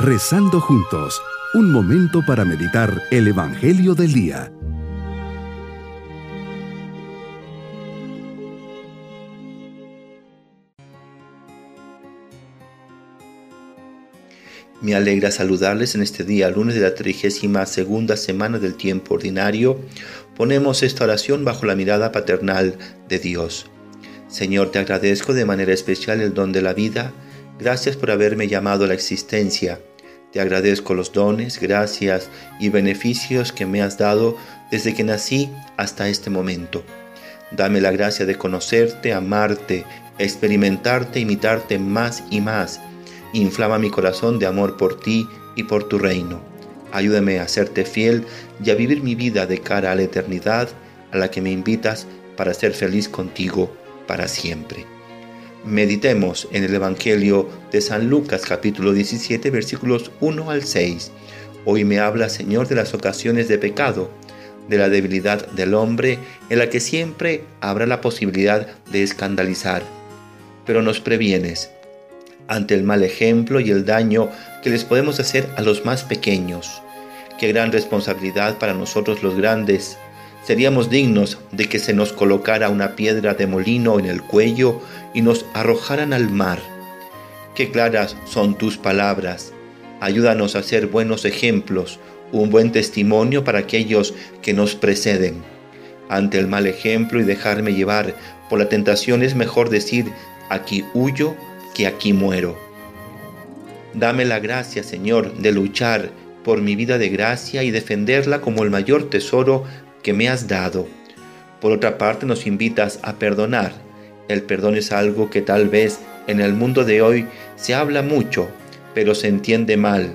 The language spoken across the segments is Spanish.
Rezando juntos, un momento para meditar el Evangelio del Día. Me alegra saludarles en este día, lunes de la trigésima segunda semana del tiempo ordinario. Ponemos esta oración bajo la mirada paternal de Dios. Señor, te agradezco de manera especial el don de la vida. Gracias por haberme llamado a la existencia. Te agradezco los dones, gracias y beneficios que me has dado desde que nací hasta este momento. Dame la gracia de conocerte, amarte, experimentarte, imitarte más y más Inflama mi corazón de amor por ti y por tu reino. Ayúdame a serte fiel y a vivir mi vida de cara a la eternidad a la que me invitas para ser feliz contigo para siempre. Meditemos en el Evangelio de San Lucas capítulo 17 versículos 1 al 6. Hoy me habla Señor de las ocasiones de pecado, de la debilidad del hombre en la que siempre habrá la posibilidad de escandalizar. Pero nos previenes ante el mal ejemplo y el daño que les podemos hacer a los más pequeños. Qué gran responsabilidad para nosotros los grandes. Seríamos dignos de que se nos colocara una piedra de molino en el cuello y nos arrojaran al mar. Qué claras son tus palabras. Ayúdanos a ser buenos ejemplos, un buen testimonio para aquellos que nos preceden. Ante el mal ejemplo y dejarme llevar por la tentación es mejor decir, aquí huyo que aquí muero. Dame la gracia, Señor, de luchar por mi vida de gracia y defenderla como el mayor tesoro que me has dado. Por otra parte, nos invitas a perdonar. El perdón es algo que tal vez en el mundo de hoy se habla mucho, pero se entiende mal.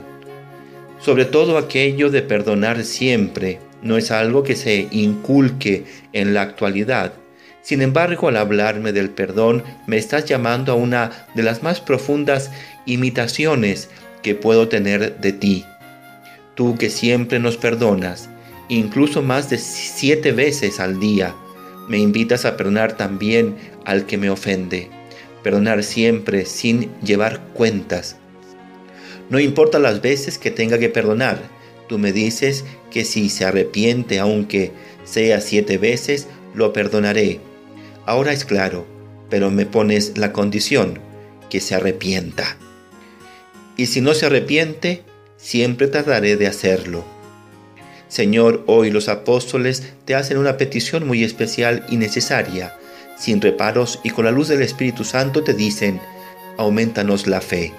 Sobre todo aquello de perdonar siempre no es algo que se inculque en la actualidad, sin embargo, al hablarme del perdón, me estás llamando a una de las más profundas imitaciones que puedo tener de ti. Tú que siempre nos perdonas, incluso más de siete veces al día, me invitas a perdonar también al que me ofende. Perdonar siempre sin llevar cuentas. No importa las veces que tenga que perdonar, tú me dices que si se arrepiente aunque sea siete veces, lo perdonaré Ahora es claro, pero me pones la condición, que se arrepienta. Y si no se arrepiente, siempre trataré de hacerlo. Señor, hoy los apóstoles te hacen una petición muy especial y necesaria. Sin reparos y con la luz del Espíritu Santo te dicen, aumentanos la fe.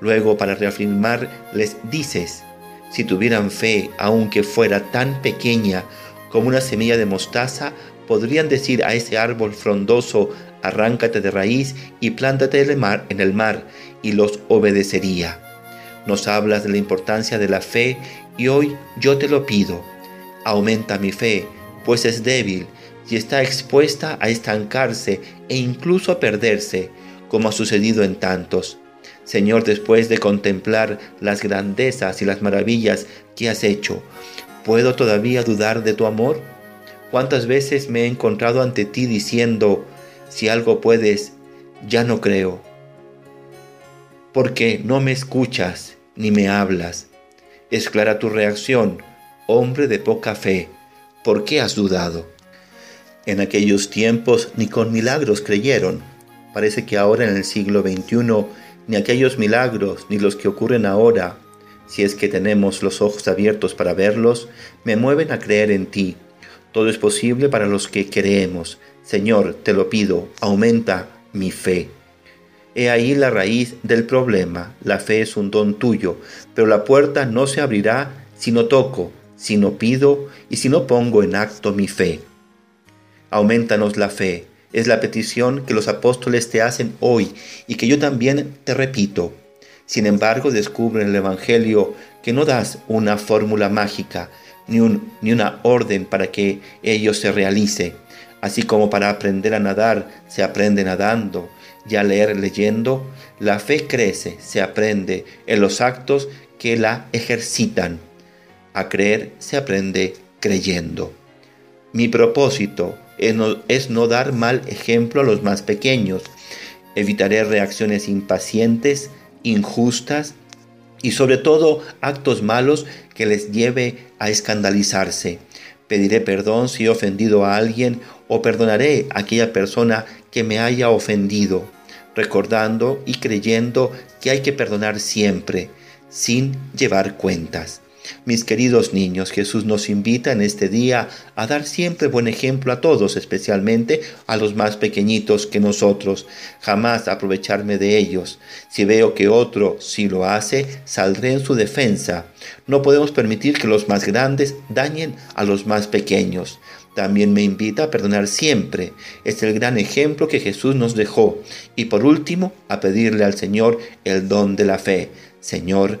Luego, para reafirmar, les dices, si tuvieran fe, aunque fuera tan pequeña como una semilla de mostaza, podrían decir a ese árbol frondoso, arráncate de raíz y plántate en el mar, y los obedecería. Nos hablas de la importancia de la fe y hoy yo te lo pido. Aumenta mi fe, pues es débil y está expuesta a estancarse e incluso a perderse, como ha sucedido en tantos. Señor, después de contemplar las grandezas y las maravillas que has hecho, ¿puedo todavía dudar de tu amor? ¿Cuántas veces me he encontrado ante ti diciendo, si algo puedes, ya no creo? Porque no me escuchas ni me hablas. Es clara tu reacción, hombre de poca fe. ¿Por qué has dudado? En aquellos tiempos ni con milagros creyeron. Parece que ahora en el siglo XXI ni aquellos milagros ni los que ocurren ahora, si es que tenemos los ojos abiertos para verlos, me mueven a creer en ti todo es posible para los que creemos. Señor, te lo pido, aumenta mi fe. He ahí la raíz del problema. La fe es un don tuyo, pero la puerta no se abrirá si no toco, si no pido y si no pongo en acto mi fe. Aumentanos la fe. Es la petición que los apóstoles te hacen hoy y que yo también te repito. Sin embargo, descubre en el Evangelio que no das una fórmula mágica, ni, ni una orden para que ello se realice. Así como para aprender a nadar se aprende nadando y a leer leyendo, la fe crece, se aprende en los actos que la ejercitan. A creer se aprende creyendo. Mi propósito es no, dar mal ejemplo a los más pequeños. Evitaré reacciones impacientes, injustas y sobre todo actos malos que les lleve a escandalizarse. Pediré perdón si he ofendido a alguien o perdonaré a aquella persona que me haya ofendido, recordando y creyendo que hay que perdonar siempre, sin llevar cuentas. Mis queridos niños, Jesús nos invita en este día a dar siempre buen ejemplo a todos, especialmente a los más pequeñitos que nosotros. Jamás aprovecharme de ellos. Si veo que otro sí lo hace, saldré en su defensa. No podemos permitir que los más grandes dañen a los más pequeños. También me invita a perdonar siempre. Es el gran ejemplo que Jesús nos dejó. Y por último, a pedirle al Señor el don de la fe. Señor,